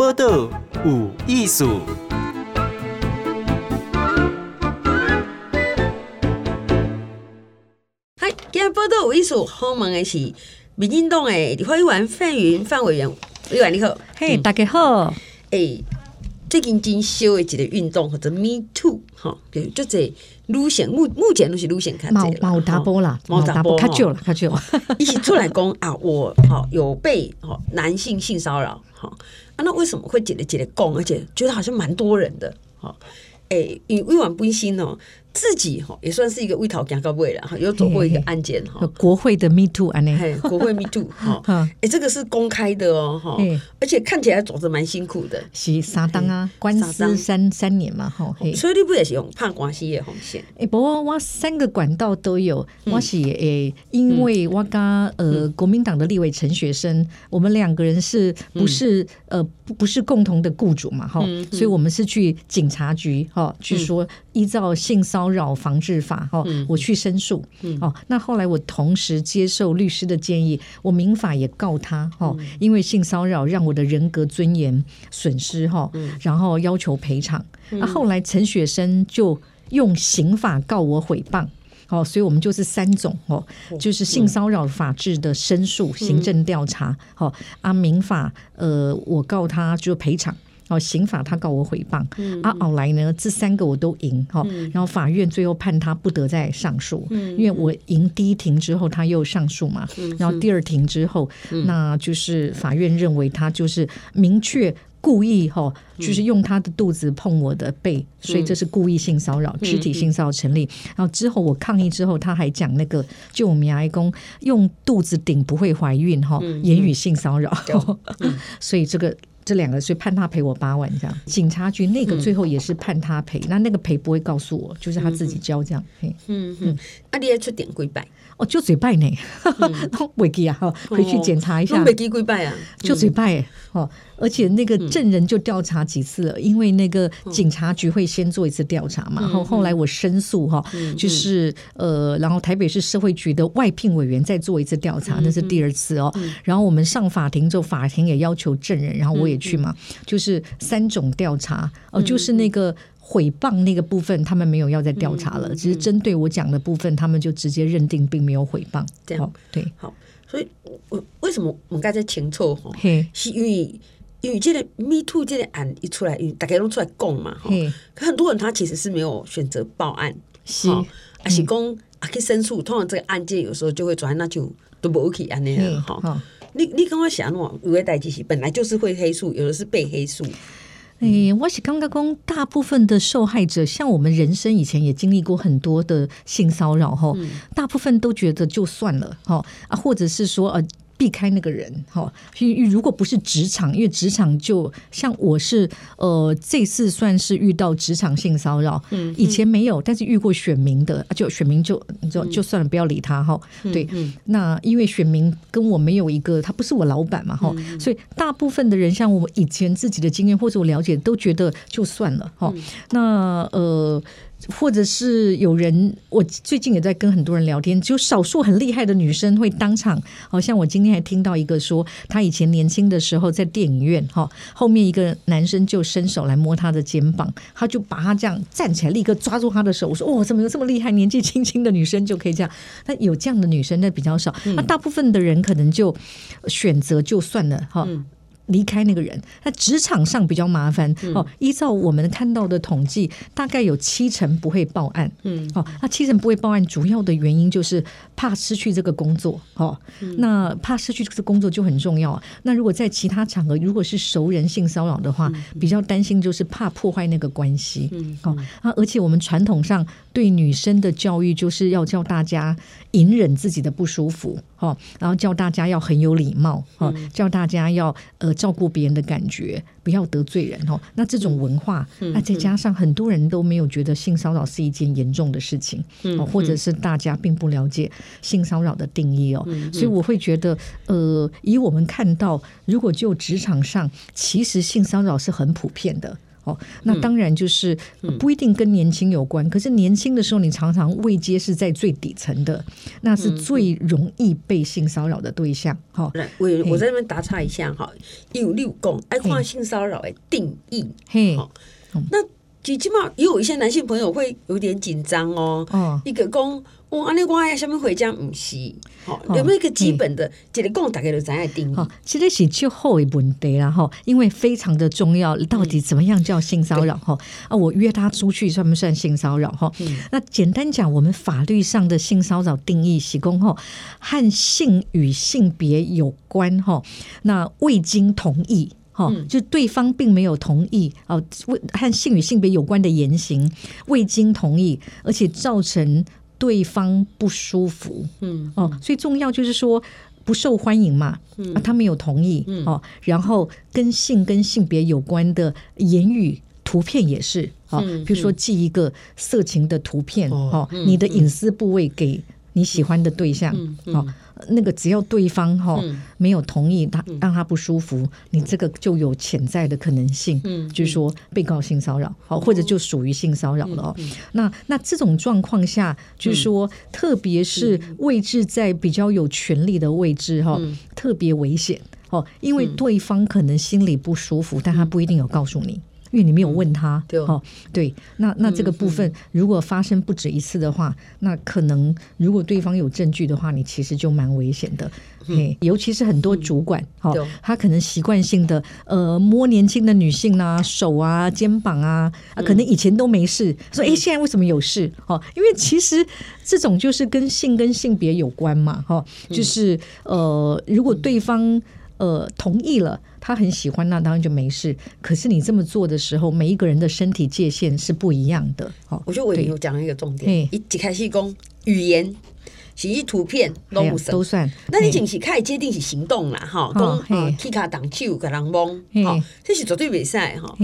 报道有艺术。嗨，今日报道有艺术，访问的是民进党的立法委员范云范委员，委员你好，嘿，大家好，诶。最近真烧的一个运动或者 Me Too 哈，就就这路线目目前都是路线看这个毛大波啦，毛大波卡久了卡久了，一起 出来讲啊，我好有被哈男性性骚扰哈啊，那为什么会解得解得讲，而且觉得好像蛮多人的哈，诶，以委婉不心哦。自己哈也算是一个为讨讲高位了哈，有走过一个案件哈，国会的 Me Too 案例，国会 Me Too 哈，哎，这个是公开的哦哈，而且看起来走着蛮辛苦的，是三当啊，官司三三年嘛哈，所以你不也是用判官司的红线？哎，不过我三个管道都有，我是诶，因为我跟呃国民党的立委陈学生，我们两个人是不是呃不不是共同的雇主嘛哈，所以我们是去警察局哈去说依照性骚骚扰防治法，哈，我去申诉，哦，那后来我同时接受律师的建议，我民法也告他，哈，因为性骚扰让我的人格尊严损失，哈，然后要求赔偿。那后来陈雪生就用刑法告我诽谤，哦，所以我们就是三种，哦，就是性骚扰法制的申诉、行政调查，好，啊，民法，呃，我告他就赔偿。哦，刑法他告我诽谤，嗯、啊，后来呢，这三个我都赢，哈、嗯，然后法院最后判他不得再上诉，嗯、因为我赢第一庭之后他又上诉嘛，嗯、然后第二庭之后，嗯、那就是法院认为他就是明确故意哈，就是用他的肚子碰我的背，嗯、所以这是故意性骚扰，肢体性骚扰成立。嗯、然后之后我抗议之后，他还讲那个就我们牙医工用肚子顶不会怀孕哈，嗯、言语性骚扰，嗯、所以这个。这两个，所以判他赔我八万这样。警察局那个最后也是判他赔，那、嗯、那个赔不会告诉我，就是他自己交这样。嗯嗯嗯，那你要出点跪拜？哦，就嘴拜呢，违纪啊，哈，回去检查一下。违纪跪拜啊，就嘴拜哦。而且那个证人就调查几次了，因为那个警察局会先做一次调查嘛。然后后来我申诉哈，就是呃，然后台北市社会局的外聘委员再做一次调查，那是第二次哦。然后我们上法庭之后，法庭也要求证人，然后我也去嘛，就是三种调查哦，就是那个毁谤那个部分，他们没有要再调查了，只是针对我讲的部分，他们就直接认定并没有毁谤。这样对，好，所以我为什么我们刚才清楚哈？是因为。因为这个 Me Too 这个案一出来，因为大家都出来供嘛，哈，可很多人他其实是没有选择报案，是，还、嗯、是讲啊去申诉。通常这个案件有时候就会转，那就都不 OK 安尼了，哈、哦。你你刚刚想喏，有的代志是本来就是会黑素，有的是被黑素。哎、嗯，我是刚刚讲，大部分的受害者，像我们人生以前也经历过很多的性骚扰，哈，大部分都觉得就算了，哈啊，或者是说呃。避开那个人，哈，如果不是职场，因为职场就像我是，呃，这次算是遇到职场性骚扰，嗯，以前没有，但是遇过选民的，就选民就就就算了，不要理他，哈，对，那因为选民跟我没有一个，他不是我老板嘛，哈，所以大部分的人像我以前自己的经验或者我了解，都觉得就算了，哈，那呃。或者是有人，我最近也在跟很多人聊天，就少数很厉害的女生会当场，好像我今天还听到一个说，她以前年轻的时候在电影院，哈，后面一个男生就伸手来摸她的肩膀，她就把她这样站起来，立刻抓住她的手，我说哦，怎么有这么厉害，年纪轻轻的女生就可以这样？那有这样的女生那比较少，那大部分的人可能就选择就算了，哈。离开那个人，那职场上比较麻烦哦。依照我们看到的统计，大概有七成不会报案。嗯，哦，那七成不会报案，主要的原因就是怕失去这个工作。哦，那怕失去这个工作就很重要。那如果在其他场合，如果是熟人性骚扰的话，比较担心就是怕破坏那个关系。嗯，哦，啊，而且我们传统上对女生的教育就是要教大家隐忍自己的不舒服。哈，然后叫大家要很有礼貌。哈，教大家要呃。照顾别人的感觉，不要得罪人哦。那这种文化，那再加上很多人都没有觉得性骚扰是一件严重的事情，哦，或者是大家并不了解性骚扰的定义哦。所以我会觉得，呃，以我们看到，如果就职场上，其实性骚扰是很普遍的。哦，那当然就是不一定跟年轻有关，可是年轻的时候你常常位阶是在最底层的，那是最容易被性骚扰的对象。好，我我在那边打岔一下哈，有六公爱看性骚扰的定义，嘿，那。最起码也有一些男性朋友会有点紧张哦。哦，一个讲，哇，安尼我呀，下面回家唔是，好，有没有一个基本的，这个讲大概就怎样定义？好，其实是最后一问题啦，哈，因为非常的重要，到底怎么样叫性骚扰？哈，啊，我约他出去算不算性骚扰？哈，那简单讲，我们法律上的性骚扰定义是讲，哈，和性与性别有关，哈，那未经同意。哦，就对方并没有同意哦，为和性与性别有关的言行未经同意，而且造成对方不舒服，嗯，哦，所以重要就是说不受欢迎嘛，啊，他没有同意，嗯。哦，然后跟性跟性别有关的言语、图片也是，哦，比如说寄一个色情的图片，哦，你的隐私部位给你喜欢的对象，哦。那个只要对方哈没有同意，他让他不舒服，你这个就有潜在的可能性，就是说被告性骚扰，好，或者就属于性骚扰了哦。那那这种状况下，就是说，特别是位置在比较有权力的位置哈，特别危险哦，因为对方可能心里不舒服，但他不一定有告诉你。因为你没有问他，对哦，对，那那这个部分如果发生不止一次的话，那可能如果对方有证据的话，你其实就蛮危险的。嘿，尤其是很多主管，哈，他可能习惯性的呃摸年轻的女性啊手啊肩膀啊啊，可能以前都没事，说哎现在为什么有事？哦，因为其实这种就是跟性跟性别有关嘛，哈，就是呃如果对方呃同意了。他很喜欢，那当然就没事。可是你这么做的时候，每一个人的身体界限是不一样的。好，我觉得我有讲一个重点，一解开始讲语言、信息、图片都不算，都算。那你仅是开接定是行动啦，哈，讲踢卡挡球给人摸，好，这是绝对比赛哈。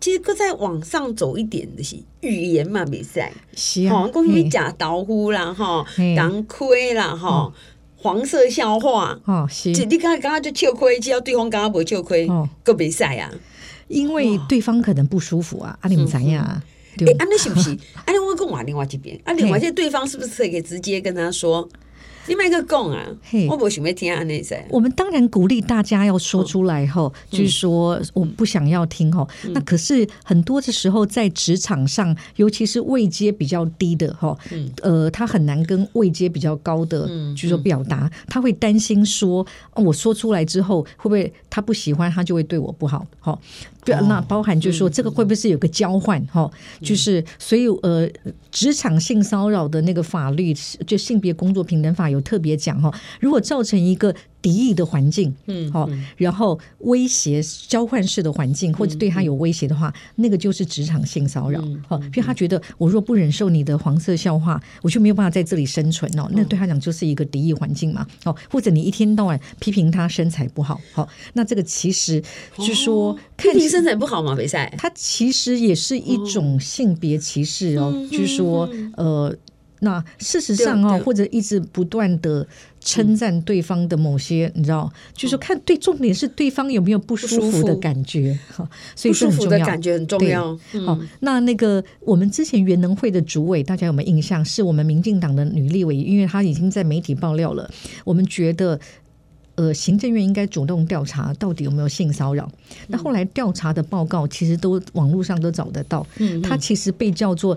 其实搁再往上走一点的是语言嘛，比赛是啊，讲你假刀呼啦，哈，当亏啦，哈。黄色笑话哦，是，你刚刚刚就笑亏，只要对方刚刚不笑亏，够比赛啊，因为对方可能不舒服啊，啊，你们怎样啊？哎，安，那是不是？啊，我跟我另外这边，啊，另外这对方是不是可以直接跟他说？你买个讲啊，我不想要听安内噻。我们当然鼓励大家要说出来后，就是说我不想要听吼。那可是很多的时候在职场上，尤其是位阶比较低的哈，呃，他很难跟位阶比较高的，就是说表达，他会担心说，我说出来之后会不会他不喜欢，他就会对我不好，哈。对，那包含就是说，这个会不会是有个交换？哈，就是所以呃，职场性骚扰的那个法律，就性别工作平等法有特别讲哈，如果造成一个。敌意的环境，嗯，好，然后威胁交换式的环境，或者对他有威胁的话，那个就是职场性骚扰，好，因为他觉得我若不忍受你的黄色笑话，我就没有办法在这里生存哦。那对他讲就是一个敌意环境嘛，哦，或者你一天到晚批评他身材不好，好，那这个其实就是说批评身材不好吗？比赛，他其实也是一种性别歧视哦，就是说，呃。那事实上啊，或者一直不断的称赞对方的某些，你知道，就是看对，重点是对方有没有不舒服的感觉，哈，所以不舒服的感觉很重要。好，那那个我们之前原能会的主委，大家有没有印象？是我们民进党的女立委，因为她已经在媒体爆料了，我们觉得。呃，行政院应该主动调查到底有没有性骚扰。那后来调查的报告其实都网络上都找得到。嗯，它其实被叫做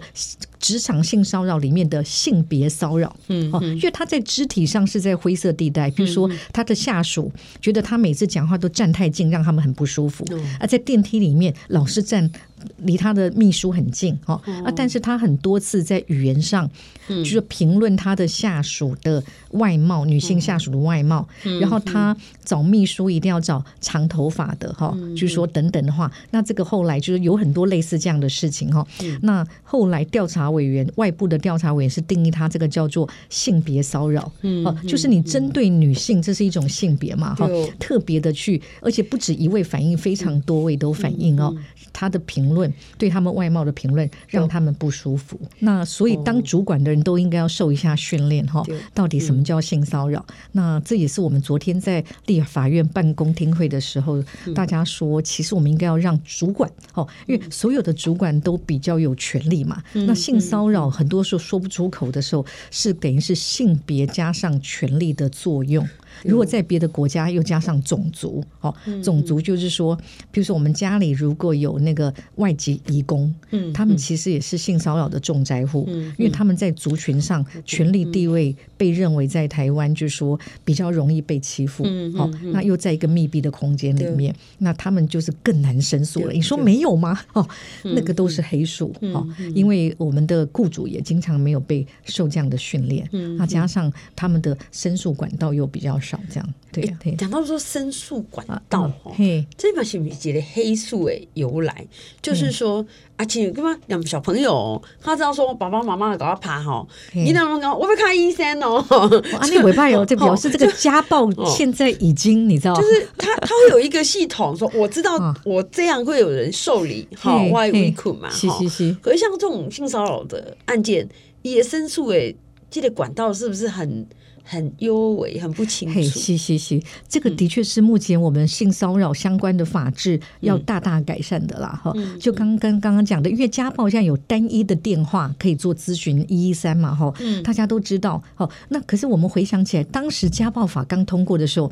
职场性骚扰里面的性别骚扰。嗯，哦，因为他在肢体上是在灰色地带，比如说他的下属觉得他每次讲话都站太近，让他们很不舒服。而在电梯里面老是站。离他的秘书很近，哦啊，但是他很多次在语言上，就是评论他的下属的外貌，女性下属的外貌，然后他找秘书一定要找长头发的，哈，就是说等等的话，那这个后来就是有很多类似这样的事情，哈，那后来调查委员，外部的调查委员是定义他这个叫做性别骚扰，哦，就是你针对女性，这是一种性别嘛，哈，特别的去，而且不止一位反应，非常多位都反应哦，他的评。论，对他们外貌的评论，让他们不舒服。那所以当主管的人都应该要受一下训练哈，到底什么叫性骚扰？那这也是我们昨天在立法院办公听会的时候，大家说，其实我们应该要让主管哦，因为所有的主管都比较有权利嘛。那性骚扰很多时候说不出口的时候，是等于是性别加上权力的作用。如果在别的国家又加上种族，哦，种族就是说，比如说我们家里如果有那个外籍移工，嗯，他们其实也是性骚扰的重灾户，嗯，因为他们在族群上权力地位被认为在台湾就是说比较容易被欺负，嗯，好，那又在一个密闭的空间里面，那他们就是更难申诉了。你说没有吗？哦，那个都是黑数，哦，因为我们的雇主也经常没有被受这样的训练，嗯，那加上他们的申诉管道又比较少，这样对。讲、欸、到说申诉管道哦，嘿，这把是不是的黑素诶由来？就是说，阿亲干嘛？两小朋友他知道说爸爸妈妈搞他爬哈，你那么讲，我不看医生哦。啊，那尾巴有这表示这个家暴现在已经你知道，就是他他会有一个系统说，我知道我这样会有人受理哈，外围困嘛哈。可是像这种性骚扰的案件，也申诉诶，这个管道是不是很？很幽微，很不清楚。是是是，这个的确是目前我们性骚扰相关的法制要大大改善的啦。哈、嗯，就刚刚刚刚讲的，因为家暴现在有单一的电话可以做咨询，一一三嘛，哈，大家都知道。好，那可是我们回想起来，当时家暴法刚通过的时候，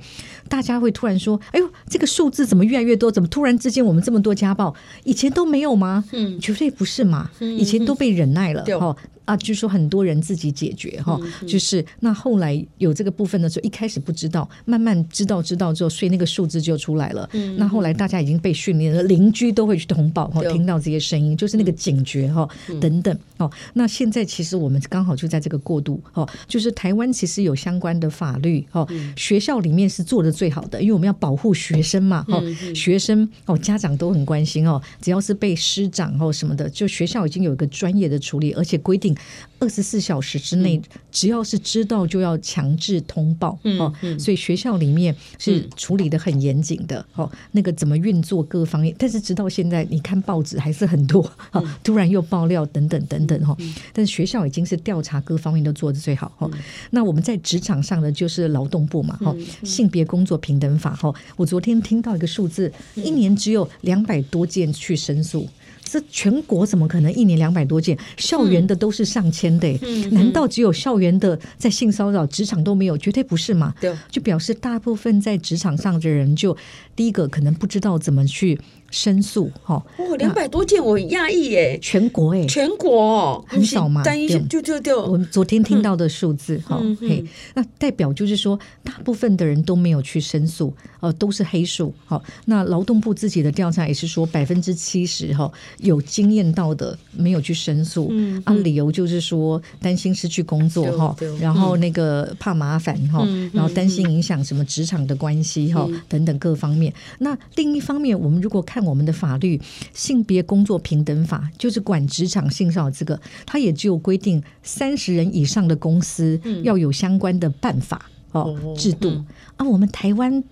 大家会突然说：“哎呦，这个数字怎么越来越多？怎么突然之间我们这么多家暴？以前都没有吗？”嗯，绝对不是嘛，以前都被忍耐了。哈、嗯。啊，据说很多人自己解决哈，就是那后来有这个部分的时候，一开始不知道，慢慢知道知道之后，所以那个数字就出来了。那后来大家已经被训练了，邻居都会去通报哈，听到这些声音，就是那个警觉哈等等哦。那现在其实我们刚好就在这个过渡哦，就是台湾其实有相关的法律哦，学校里面是做的最好的，因为我们要保护学生嘛哦，学生哦家长都很关心哦，只要是被师长哦什么的，就学校已经有一个专业的处理，而且规定。二十四小时之内，只要是知道就要强制通报哦。所以学校里面是处理的很严谨的哦。那个怎么运作各方面，但是直到现在，你看报纸还是很多哦。突然又爆料等等等等哈。但是学校已经是调查各方面都做得最好哈。那我们在职场上的就是劳动部嘛哈，性别工作平等法哈。我昨天听到一个数字，一年只有两百多件去申诉。这全国怎么可能一年两百多件？校园的都是上千的，难道只有校园的在性骚扰，职场都没有？绝对不是嘛？对，就表示大部分在职场上的人，就第一个可能不知道怎么去。申诉哈。哦，两百多件，我很讶异耶！全国哎，全国很少嘛，单一就就就我们昨天听到的数字哈，嘿，那代表就是说，大部分的人都没有去申诉，呃，都是黑数。好，那劳动部自己的调查也是说，百分之七十哈有经验到的没有去申诉，嗯，啊，理由就是说担心失去工作哈，然后那个怕麻烦哈，然后担心影响什么职场的关系哈，等等各方面。那另一方面，我们如果看我们的法律《性别工作平等法》就是管职场性骚扰这个，它也只有规定三十人以上的公司要有相关的办法哦制度啊。我们台湾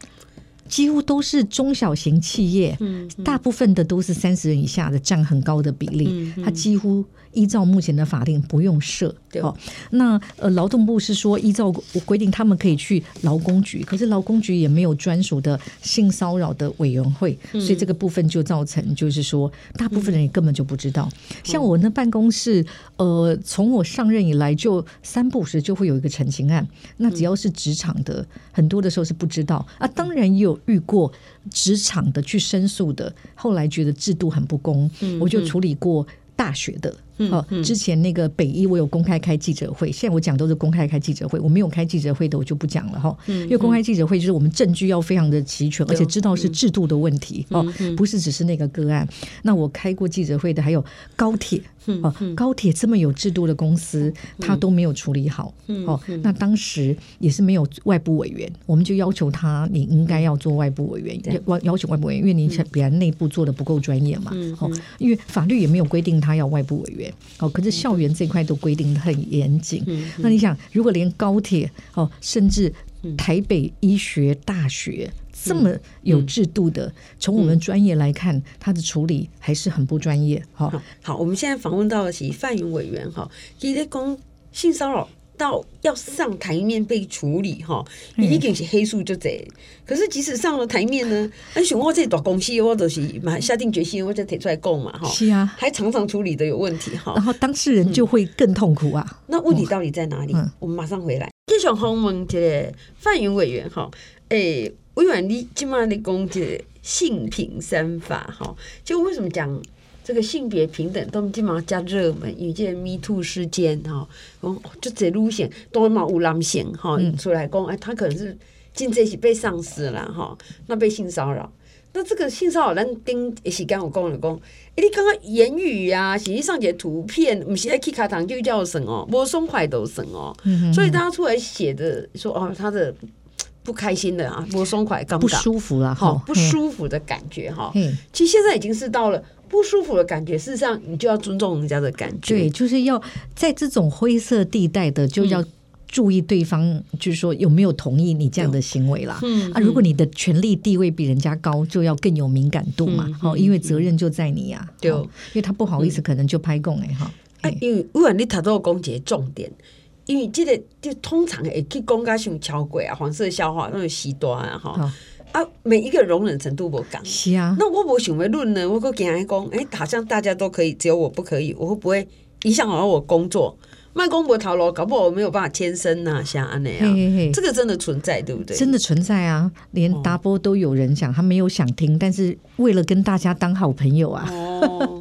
几乎都是中小型企业，大部分的都是三十人以下的占很高的比例，它几乎。依照目前的法令不用设，好，那呃劳动部是说依照规定他们可以去劳工局，可是劳工局也没有专属的性骚扰的委员会，所以这个部分就造成就是说大部分人也根本就不知道。像我那办公室，呃，从我上任以来就三不时就会有一个陈情案，那只要是职场的，很多的时候是不知道啊。当然也有遇过职场的去申诉的，后来觉得制度很不公，我就处理过大学的。哦，之前那个北医我有公开开记者会，现在我讲都是公开开记者会，我没有开记者会的我就不讲了哈。因为公开记者会就是我们证据要非常的齐全，而且知道是制度的问题哦，不是只是那个个案。那我开过记者会的还有高铁哦，高铁这么有制度的公司，他都没有处理好哦。那当时也是没有外部委员，我们就要求他，你应该要做外部委员，要要求外部委员，因为你比较内部做的不够专业嘛。哦，因为法律也没有规定他要外部委员。哦，可是校园这块都规定的很严谨。那你想，如果连高铁哦，甚至台北医学大学这么有制度的，从、嗯、我们专业来看，他的处理还是很不专业。好，好，我们现在访问到的是范云委员哈，其实讲性骚扰到要上台面被处理哈，一定是黑数就这。可是即使上了台面呢，那像我这大公司，我都是嘛下定决心，我就提出来供嘛哈。是啊，还常常处理的有问题哈，然后当事人就会更痛苦啊。那问题到底在哪里？嗯、我们马上回来。继续访问这个范云委员哈，诶。委员，你今嘛你讲这个性平三法哈，就为什么讲这个性别平等都基本上加热门？因为这 Me Too 事件哈，哦就这路线都嘛有男性哈出来讲，哎，他可能是进这些被上司了哈，那被性骚扰，那这个性骚扰，咱顶一时间有讲了讲，哎，你刚刚言语啊，实际上这图片，不是在 K 卡堂就叫什么，不松快都什么，所以大家出来写的说哦，他的。不开心的啊，不松快，不舒服了哈，不舒服的感觉哈。嗯其实现在已经是到了不舒服的感觉，事实上你就要尊重人家的感觉。对，就是要在这种灰色地带的，就要注意对方，就是说有没有同意你这样的行为啦。嗯啊，如果你的权力地位比人家高，就要更有敏感度嘛。哦，因为责任就在你呀。对，因为他不好意思，可能就拍供哎哈。因为你谈到攻击重点。因为这个就通常会去讲甲像超过啊，黄色笑话那种极端啊，哈、哦、啊，每一个容忍程度不同。是啊，那我无想要论呢，我个跟人讲，哎，好像大家都可以，只有我不可以，我会不会影响到我工作？卖公婆逃楼，搞不好我没有办法牵身呐，像安那样，这个真的存在，对不对？真的存在啊，连达波都有人讲，他没有想听，但是为了跟大家当好朋友啊。哦，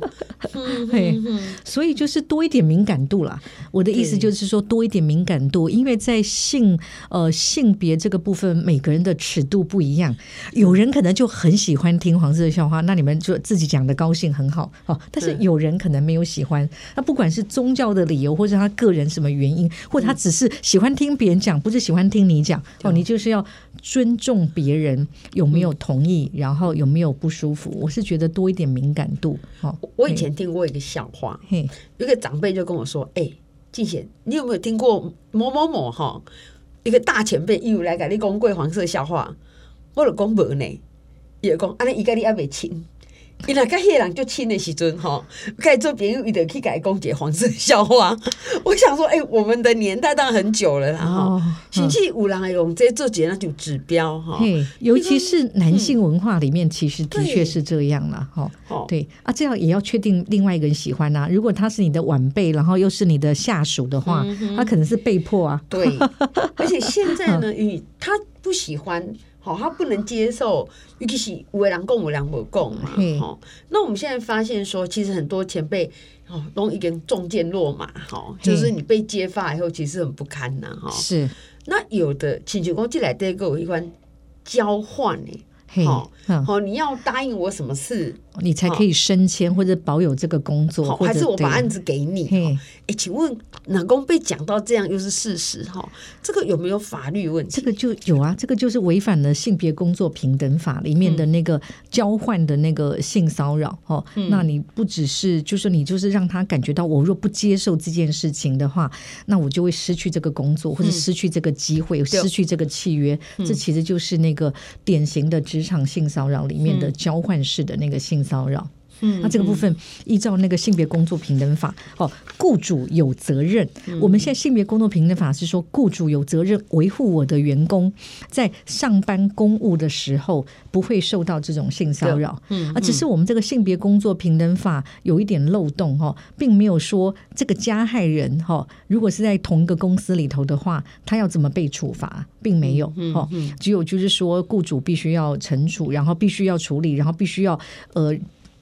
嘿，所以就是多一点敏感度啦。我的意思就是说，多一点敏感度，因为在性呃性别这个部分，每个人的尺度不一样，有人可能就很喜欢听黄色的笑话，那你们就自己讲的高兴很好哦。但是有人可能没有喜欢，那不管是宗教的理由，或者他。个人什么原因，或者他只是喜欢听别人讲，不是喜欢听你讲哦。你就是要尊重别人有没有同意，然后有没有不舒服。我是觉得多一点敏感度。哦，我以前听过一个笑话，有一个长辈就跟我说：“哎，静贤，你有没有听过某某某哈？一个大前辈又来给你讲过黄色笑话，我就讲无呢，也讲安尼伊个你阿未亲。”伊若甲迄个人就亲的时阵，吼，开始做朋友，伊就去改讲解黄色笑话。我想说，哎、欸，我们的年代当然很久了啦，哈。甚至有人会用这做节那就指标，哈。尤其是男性文化里面，其实的确是这样了，哈、对啊，这样也要确定另外一个人喜欢呐、啊。如果他是你的晚辈，然后又是你的下属的话，他可能是被迫啊。对，而且现在呢，与他不喜欢。好，他不能接受，尤其是有的人讲，有的人不共嘛。哦，那我们现在发现说，其实很多前辈哦，都已经中箭落马，哈，就是你被揭发以后，其实很不堪呐，哈。是，那有的请求公进来这个有一关交换呢。好，好，你要答应我什么事，你才可以升迁或者保有这个工作，还是我把案子给你？哎，请问老公被讲到这样又是事实？哈，这个有没有法律问题？这个就有啊，这个就是违反了性别工作平等法里面的那个交换的那个性骚扰。哦，那你不只是就是你就是让他感觉到，我若不接受这件事情的话，那我就会失去这个工作，或者失去这个机会，失去这个契约。这其实就是那个典型的职场性骚扰里面的交换式的那个性骚扰。嗯，那这个部分依照那个性别工作平等法，哦，雇主有责任。我们现在性别工作平等法是说，雇主有责任维护我的员工在上班公务的时候不会受到这种性骚扰。嗯，啊，只是我们这个性别工作平等法有一点漏洞哈，并没有说这个加害人哈，如果是在同一个公司里头的话，他要怎么被处罚，并没有哦，只有就是说雇主必须要惩处，然后必须要处理，然后必须要呃。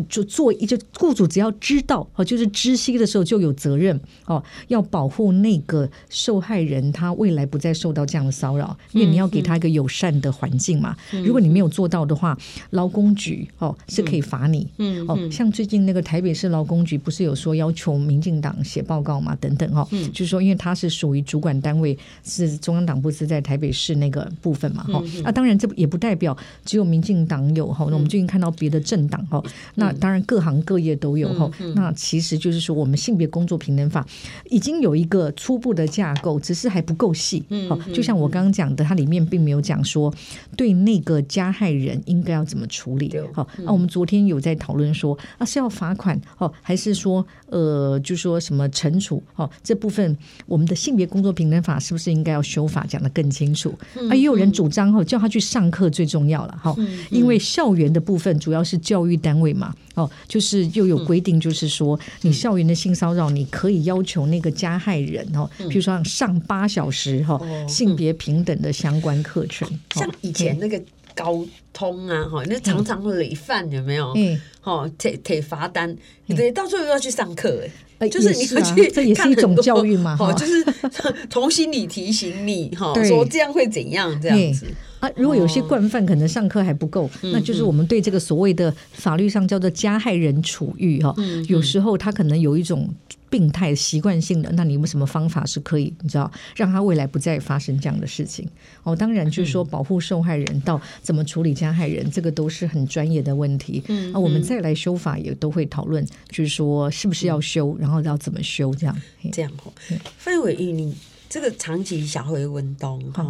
就做一就雇主只要知道哦，就是知悉的时候就有责任哦，要保护那个受害人，他未来不再受到这样的骚扰，因为你要给他一个友善的环境嘛。如果你没有做到的话，劳工局哦是可以罚你。嗯哦，像最近那个台北市劳工局不是有说要求民进党写报告嘛？等等哦，就是说因为他是属于主管单位，是中央党部是在台北市那个部分嘛。哈啊，当然这也不代表只有民进党有哈，那我们最近看到别的政党哈那。那当然各行各业都有哈。那其实就是说，我们性别工作平等法已经有一个初步的架构，只是还不够细。好，就像我刚刚讲的，它里面并没有讲说对那个加害人应该要怎么处理。好，那我们昨天有在讨论说，啊是要罚款哦，还是说呃，就说什么惩处？哦，这部分我们的性别工作平等法是不是应该要修法，讲的更清楚？啊，也有人主张哈，叫他去上课最重要了哈，因为校园的部分主要是教育单位嘛，哦，就是又有规定，就是说你校园的性骚扰，你可以要求那个加害人哦，譬如说上八小时哈性别平等的相关课程，像以前那个高通啊哈，那常常累犯有没有？嗯，哦，贴贴罚单，对，到最后又要去上课哎，就是你要去，这也是一种教育嘛，哈，就是 从心里提醒你哈，说这样会怎样这样子。啊，如果有些惯犯可能上课还不够，哦、那就是我们对这个所谓的法律上叫做加害人处遇哈。嗯嗯、有时候他可能有一种病态习惯性的，那你有什么方法是可以你知道让他未来不再发生这样的事情？哦，当然就是说保护受害人到怎么处理加害人，这个都是很专业的问题。嗯，那，啊，我们再来修法也都会讨论，就是说是不是要修，然后要怎么修这样。这样哦，范伟玉你。这个长期小回文东哈，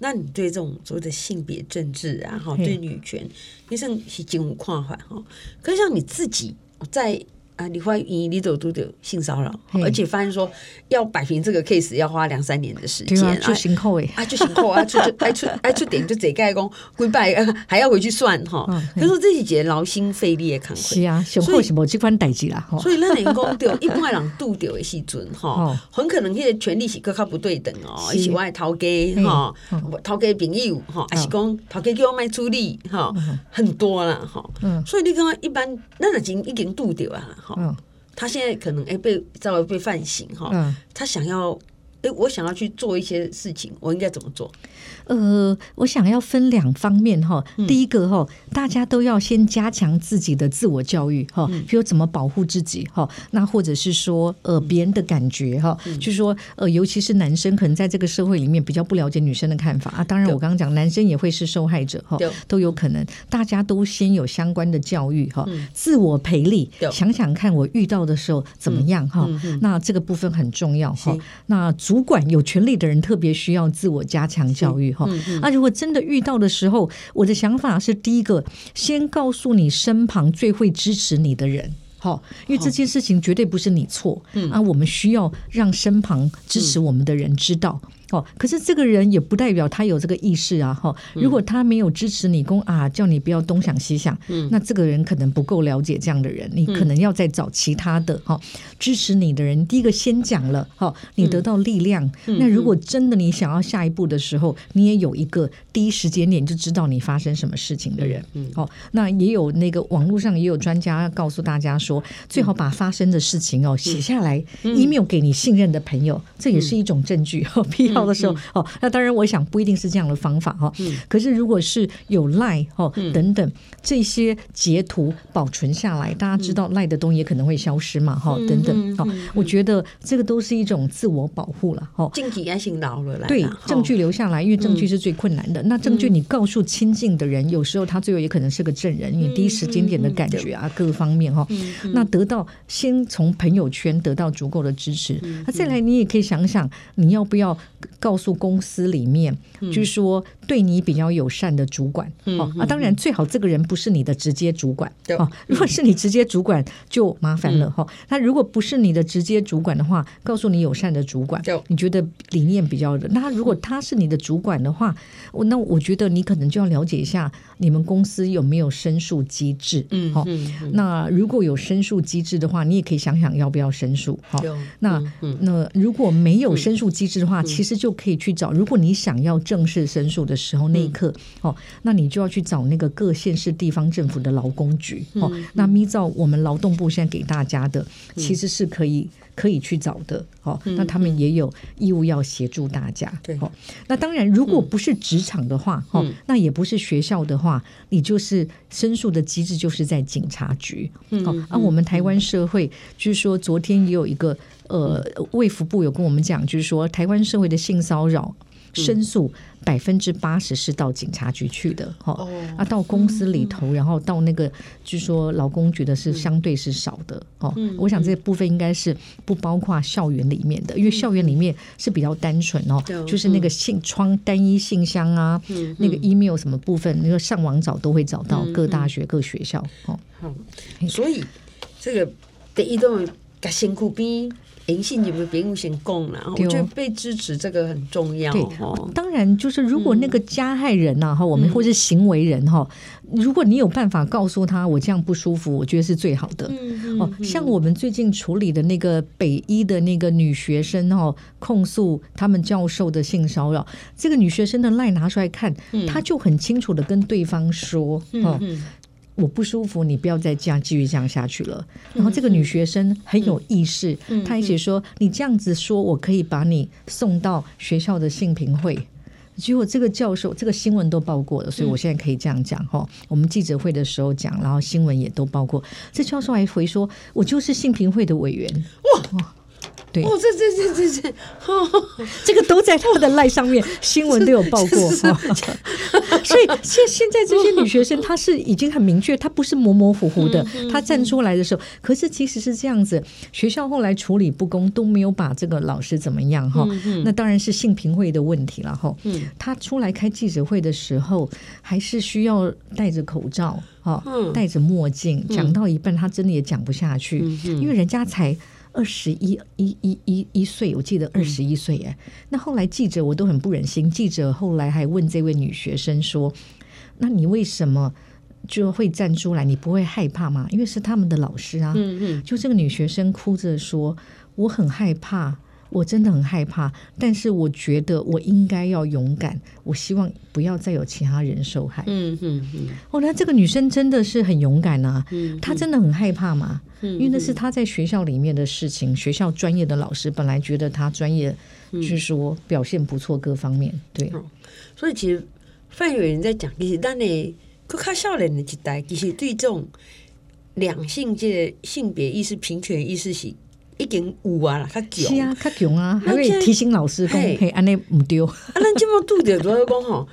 那你对这种所谓的性别政治啊，哈，对女权，你是是真有看法哈？可是像你自己在。啊，你怀疑你走都有性骚扰，而且发现说要摆平这个 case 要花两三年的时间，啊，就刑扣哎，啊，就刑扣啊，出就爱出爱出点就这盖工跪拜，还要回去算哈。可是说这是节劳心费力的工作，是啊，刑扣是无这款代志啦。所以那人工对 一般人拄到的时阵哈，很可能那个权利是各较不对等哦，一起外头家哈，头家朋友哈，还是讲头家叫我卖处理哈，很多了哈。所以你刚刚一般那已经已经拄到啊。嗯，他现在可能哎被稍微被犯刑哈，嗯、他想要哎我想要去做一些事情，我应该怎么做？呃，我想要分两方面哈。第一个哈，大家都要先加强自己的自我教育哈，比如怎么保护自己哈。那或者是说呃别人的感觉哈，就是说呃尤其是男生可能在这个社会里面比较不了解女生的看法啊。当然我刚刚讲男生也会是受害者哈，都有可能。大家都先有相关的教育哈，自我培力，想想看我遇到的时候怎么样哈。那这个部分很重要哈。那主管有权力的人特别需要自我加强教育。嗯嗯，啊，如果真的遇到的时候，我的想法是，第一个，先告诉你身旁最会支持你的人，好，因为这件事情绝对不是你错，嗯啊，我们需要让身旁支持我们的人知道。哦，可是这个人也不代表他有这个意识啊！哈，如果他没有支持你，公啊，叫你不要东想西想，嗯，那这个人可能不够了解这样的人，你可能要再找其他的哈支持你的人。第一个先讲了，哈，你得到力量。那如果真的你想要下一步的时候，你也有一个第一时间点就知道你发生什么事情的人。嗯，哦，那也有那个网络上也有专家告诉大家说，最好把发生的事情哦写下来，email 给你信任的朋友，这也是一种证据。到的时候，哦，那当然，我想不一定是这样的方法哈。可是，如果是有赖哦等等这些截图保存下来，大家知道赖的东西也可能会消失嘛哈等等。哦，我觉得这个都是一种自我保护了哈。证据也行了来，对，证据留下来，因为证据是最困难的。那证据你告诉亲近的人，有时候他最后也可能是个证人，因为第一时间点的感觉啊，各方面哈。那得到先从朋友圈得到足够的支持，那再来你也可以想想，你要不要？告诉公司里面，就是说对你比较友善的主管，哦啊，当然最好这个人不是你的直接主管，哦，如果是你直接主管就麻烦了哈。那如果不是你的直接主管的话，告诉你友善的主管，你觉得理念比较的。那如果他是你的主管的话，我那我觉得你可能就要了解一下你们公司有没有申诉机制，嗯，好，那如果有申诉机制的话，你也可以想想要不要申诉，好，那那如果没有申诉机制的话，其实。就可以去找。如果你想要正式申诉的时候，那一刻哦，那你就要去找那个各县市地方政府的劳工局哦。那咪照我们劳动部现在给大家的，其实是可以可以去找的哦。那他们也有义务要协助大家。对哦。那当然，如果不是职场的话，哦，那也不是学校的话，你就是申诉的机制就是在警察局。哦，啊，我们台湾社会就是说，昨天也有一个。呃，卫福部有跟我们讲，就是说台湾社会的性骚扰申诉百分之八十是到警察局去的，哈、哦，啊，到公司里头，然后到那个，据说劳工觉得是相对是少的，哦，我想这部分应该是不包括校园里面的，因为校园里面是比较单纯哦，就是那个信窗单一信箱啊，那个 email 什么部分，那个上网找都会找到各大学各学校，哦，好，所以这个第一段甲辛苦边。银杏有没有别人先供了？我觉得被支持这个很重要。哦，当然就是如果那个加害人呐，哈，我们或是行为人哈，如果你有办法告诉他我这样不舒服，我觉得是最好的。哦，像我们最近处理的那个北医的那个女学生哈，控诉他们教授的性骚扰，这个女学生的赖拿出来看，她就很清楚的跟对方说，哦。我不舒服，你不要再这样继续这样下去了。然后这个女学生很有意识，她一起说：“你这样子说，我可以把你送到学校的性平会。”结果这个教授，这个新闻都报过了，所以我现在可以这样讲哈。我们记者会的时候讲，然后新闻也都报过。这教授还回说：“我就是性平会的委员。”哇！对哦，这这这这这，这个都在他们的赖上面，新闻都有报过哈。所以现现在这些女学生，她是已经很明确，她不是模模糊糊的。她站出来的时候，可是其实是这样子。学校后来处理不公，都没有把这个老师怎么样哈。那当然是性平会的问题了哈。她出来开记者会的时候，还是需要戴着口罩哈，戴着墨镜，讲到一半，她真的也讲不下去，因为人家才。二十一一一一一岁，我记得二十一岁哎。那后来记者我都很不忍心，记者后来还问这位女学生说：“那你为什么就会站出来？你不会害怕吗？因为是他们的老师啊。”嗯嗯。就这个女学生哭着说：“我很害怕。”我真的很害怕，但是我觉得我应该要勇敢。我希望不要再有其他人受害。嗯嗯嗯。哦，那这个女生真的是很勇敢啊。嗯。她真的很害怕嘛？嗯。因为那是她在学校里面的事情，学校专业的老师本来觉得她专业，据说表现不错，各方面对。所以其实范伟人在讲，其实当你更看少年的时代，其实对这种两性界性别意识、平权意识是。已经有啊啦，较强。是啊，较强啊，还会提醒老师讲，嘿，安尼毋对。啊，咱即满拄着主要讲吼，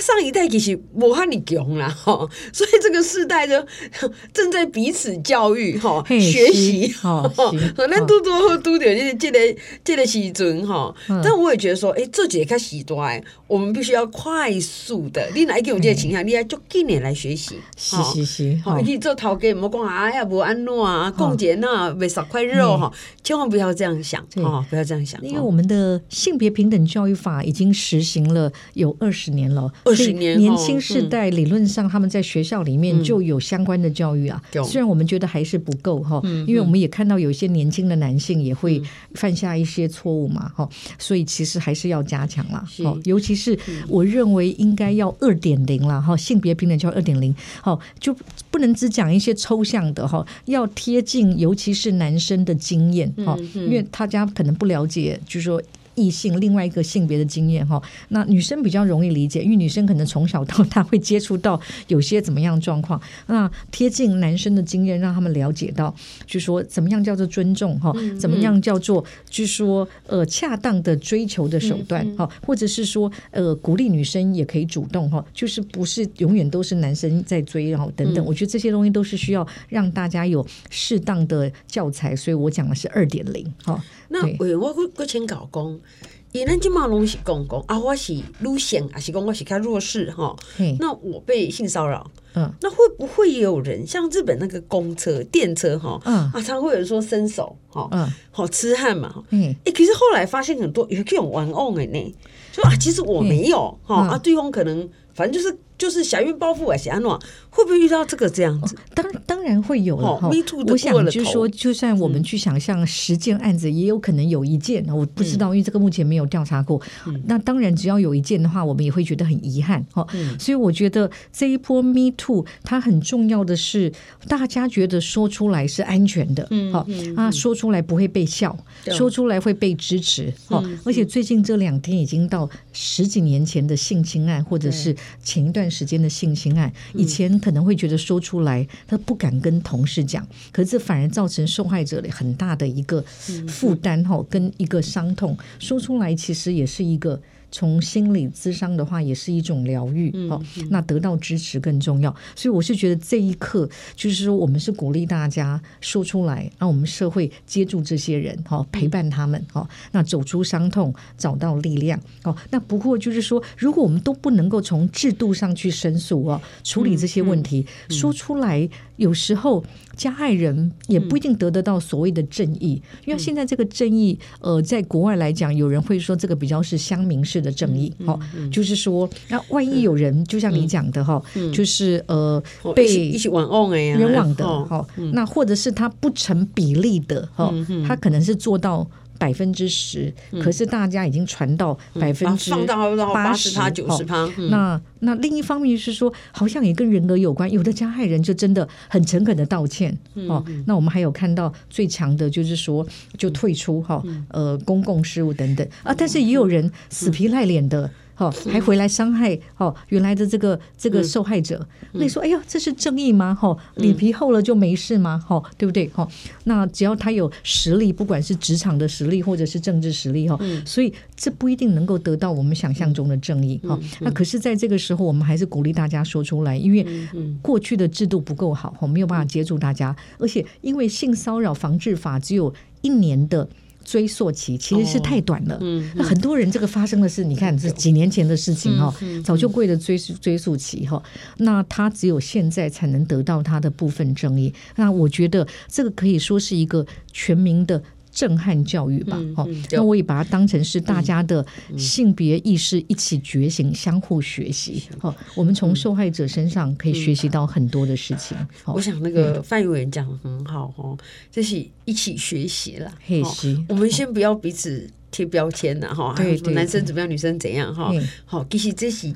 上一代其实无遐尼强啦，吼，所以这个世代就 正在彼此教育，吼，学习，吼，咱拄拄好拄着即个这个这个时阵，吼。但我也觉得说，哎，这节较时代，我们必须要快速的，你哪一种这个倾向，你要足几年来学习，是是是，好，你做头家，毋好讲啊，呀，无安怎啊，讲一个那卖十块肉，哈。千万不要这样想哦，不要这样想，因为我们的性别平等教育法已经实行了有二十年了，二十年，年轻世代理论上他们在学校里面就有相关的教育啊。虽然我们觉得还是不够哈，因为我们也看到有一些年轻的男性也会犯下一些错误嘛哈，所以其实还是要加强啦。好，尤其是我认为应该要二点零了哈，性别平等教育二点零，好，就不能只讲一些抽象的哈，要贴近尤其是男生的经验。好，因为他家可能不了解，就是说。异性另外一个性别的经验哈，那女生比较容易理解，因为女生可能从小到大会接触到有些怎么样状况，那贴近男生的经验，让他们了解到，就说怎么样叫做尊重哈，怎么样叫做就说呃恰当的追求的手段哈，或者是说呃鼓励女生也可以主动哈，就是不是永远都是男生在追，然后等等，我觉得这些东西都是需要让大家有适当的教材，所以我讲的是二点零哈。那我我我请搞工。伊咱即马拢是讲讲啊，我是女性，还是讲我是较弱势哈？那我被性骚扰，嗯，那会不会也有人像日本那个公车、电车哈？嗯啊，常会有人说伸手哈，嗯，好痴汉嘛，嗯，哎，可是后来发现很多有这种玩偶的呢，就啊，其实我没有哈啊，对方可能反正就是。就是小孕包袱啊，是安怎会不会遇到这个这样子？当当然会有了哈。我想就是说，就算我们去想象十件案子，也有可能有一件，我不知道，因为这个目前没有调查过。那当然，只要有一件的话，我们也会觉得很遗憾哈。所以我觉得这一波 Me Too 它很重要的是，大家觉得说出来是安全的，好啊，说出来不会被笑，说出来会被支持。好，而且最近这两天已经到十几年前的性侵案，或者是前一段。时间的性侵案，以前可能会觉得说出来，他不敢跟同事讲，可是这反而造成受害者的很大的一个负担哈，跟一个伤痛。说出来其实也是一个从心理咨商的话，也是一种疗愈。哦、那得到支持更重要。所以我是觉得这一刻，就是说我们是鼓励大家说出来，让我们社会接住这些人，哦，陪伴他们，哦，那走出伤痛，找到力量。哦，那不过就是说，如果我们都不能够从制度上去申诉哦，处理这些问题，嗯嗯、说出来，有时候加害人也不一定得得到所谓的正义，嗯、因为现在这个正义，呃，在国外来讲，有人会说这个比较是乡民式的正义，哦、嗯嗯，就是说，那万一有人，就像你讲的哈、嗯，就是呃，被一起冤枉的呀，冤枉的，哈，那或者是他不成比例的，哈、嗯，他可能是做到。百分之十，可是大家已经传到百分之八十、九十趴。那那另一方面是说，好像也跟人格有关。有的加害人就真的很诚恳的道歉、嗯、哦。那我们还有看到最强的就是说，就退出哈、嗯，呃，公共事务等等啊。但是也有人死皮赖脸的。好，还回来伤害哦，原来的这个这个受害者，那你说，哎呀，这是正义吗？哈，脸皮厚了就没事吗？哈，对不对？哈，那只要他有实力，不管是职场的实力或者是政治实力哈，所以这不一定能够得到我们想象中的正义哈。那可是在这个时候，我们还是鼓励大家说出来，因为过去的制度不够好，我没有办法接住大家，而且因为性骚扰防治法只有一年的。追溯期其实是太短了，嗯，那很多人这个发生的是，你看这几年前的事情哈，早就过了追溯追溯期哈，那他只有现在才能得到他的部分正义，那我觉得这个可以说是一个全民的。震撼教育吧，好、嗯嗯，那我也把它当成是大家的性别意识一起觉醒，嗯、相互学习。好，我们从受害者身上可以学习到很多的事情。嗯、我想那个范委员讲的很好哦，这是一起学习了。学习，我们先不要彼此贴标签呐，哈，对对，男生怎么样，女生怎样，哈，好，其实这是。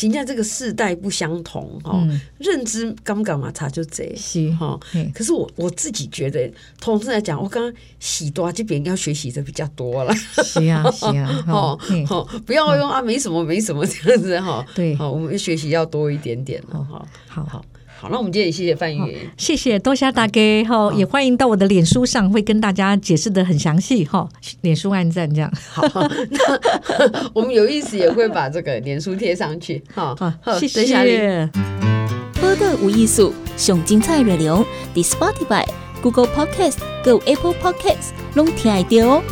现在这个世代不相同哈、嗯，认知刚刚嘛差就这是哈。可是我我自己觉得，同时来讲，我刚刚喜多这边要学习的比较多了。是啊，是啊，好，好，不要用啊，没什么，没什么这样子哈。对，好，我们学习要多一点点了哈。好好。好，那我们今天也谢谢范委员，谢谢多谢大家哈，也欢迎到我的脸书上，会跟大家解释的很详细哈，脸书按赞这样。好，那 我们有意思也会把这个脸书贴上去。好，好，谢谢。播个无艺术，上精彩内容，The Spotify、Google Podcast、Go Apple Podcasts，拢听得到哦。